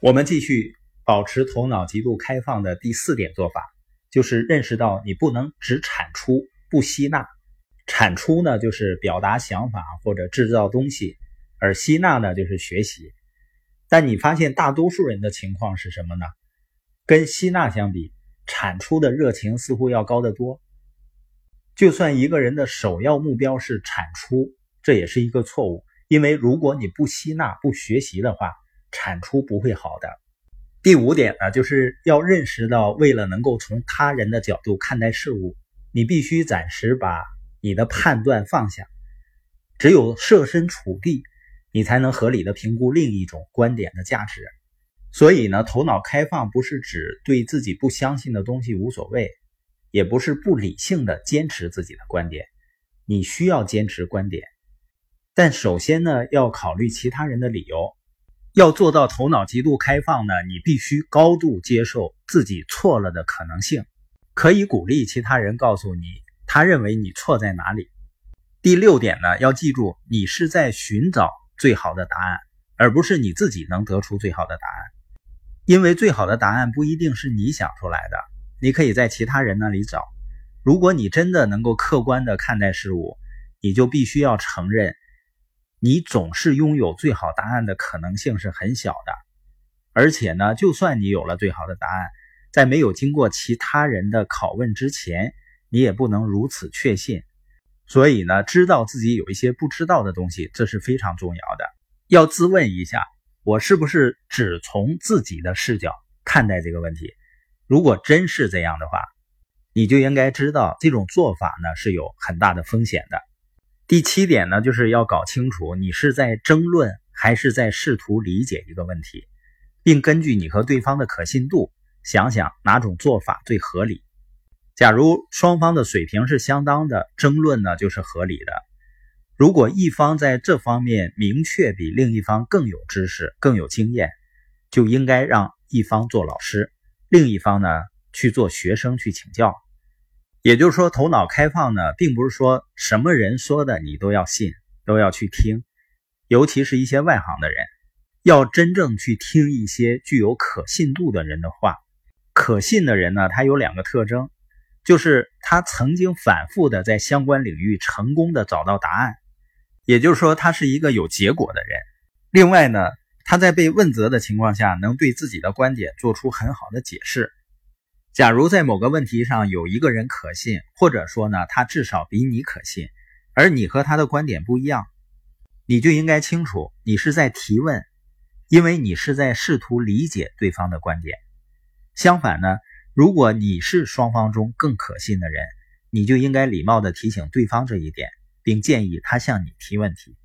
我们继续保持头脑极度开放的第四点做法，就是认识到你不能只产出不吸纳。产出呢，就是表达想法或者制造东西；而吸纳呢，就是学习。但你发现大多数人的情况是什么呢？跟吸纳相比，产出的热情似乎要高得多。就算一个人的首要目标是产出，这也是一个错误，因为如果你不吸纳、不学习的话，产出不会好的。第五点呢，就是要认识到，为了能够从他人的角度看待事物，你必须暂时把你的判断放下，只有设身处地。你才能合理的评估另一种观点的价值。所以呢，头脑开放不是指对自己不相信的东西无所谓，也不是不理性的坚持自己的观点。你需要坚持观点，但首先呢，要考虑其他人的理由。要做到头脑极度开放呢，你必须高度接受自己错了的可能性，可以鼓励其他人告诉你他认为你错在哪里。第六点呢，要记住，你是在寻找。最好的答案，而不是你自己能得出最好的答案，因为最好的答案不一定是你想出来的，你可以在其他人那里找。如果你真的能够客观的看待事物，你就必须要承认，你总是拥有最好答案的可能性是很小的。而且呢，就算你有了最好的答案，在没有经过其他人的拷问之前，你也不能如此确信。所以呢，知道自己有一些不知道的东西，这是非常重要的。要自问一下，我是不是只从自己的视角看待这个问题？如果真是这样的话，你就应该知道这种做法呢是有很大的风险的。第七点呢，就是要搞清楚你是在争论还是在试图理解一个问题，并根据你和对方的可信度，想想哪种做法最合理。假如双方的水平是相当的，争论呢就是合理的。如果一方在这方面明确比另一方更有知识、更有经验，就应该让一方做老师，另一方呢去做学生去请教。也就是说，头脑开放呢，并不是说什么人说的你都要信，都要去听，尤其是一些外行的人，要真正去听一些具有可信度的人的话。可信的人呢，他有两个特征。就是他曾经反复的在相关领域成功的找到答案，也就是说他是一个有结果的人。另外呢，他在被问责的情况下，能对自己的观点做出很好的解释。假如在某个问题上有一个人可信，或者说呢，他至少比你可信，而你和他的观点不一样，你就应该清楚，你是在提问，因为你是在试图理解对方的观点。相反呢？如果你是双方中更可信的人，你就应该礼貌地提醒对方这一点，并建议他向你提问题。